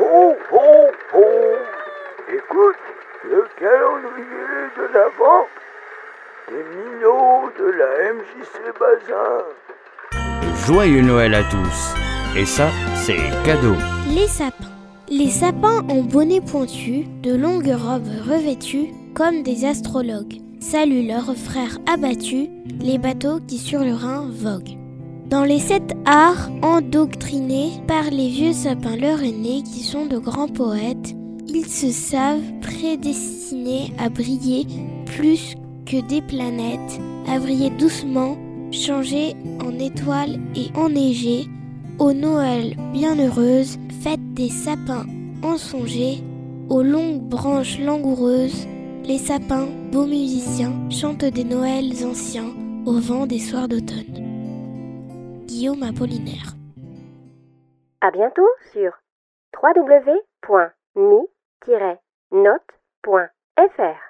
Ho, ho, ho Écoute, le calendrier de l'Avent des minots de la MJC Bazin. Joyeux Noël à tous. Et ça, c'est cadeau. Les sapins. Les sapins ont bonnet pointu, de longues robes revêtues comme des astrologues. Saluent leurs frères abattus, les bateaux qui sur le Rhin voguent. Dans les sept arts endoctrinés par les vieux sapins leur aînés qui sont de grands poètes, ils se savent prédestinés à briller plus que des planètes, à briller doucement, changer en étoiles et enneigées, aux Noël bienheureuses, faites des sapins ensongés, aux longues branches langoureuses, les sapins, beaux musiciens, chantent des Noëls anciens au vent des soirs d'automne. Guillaume Apollinaire. À bientôt sur www.mi-note.fr.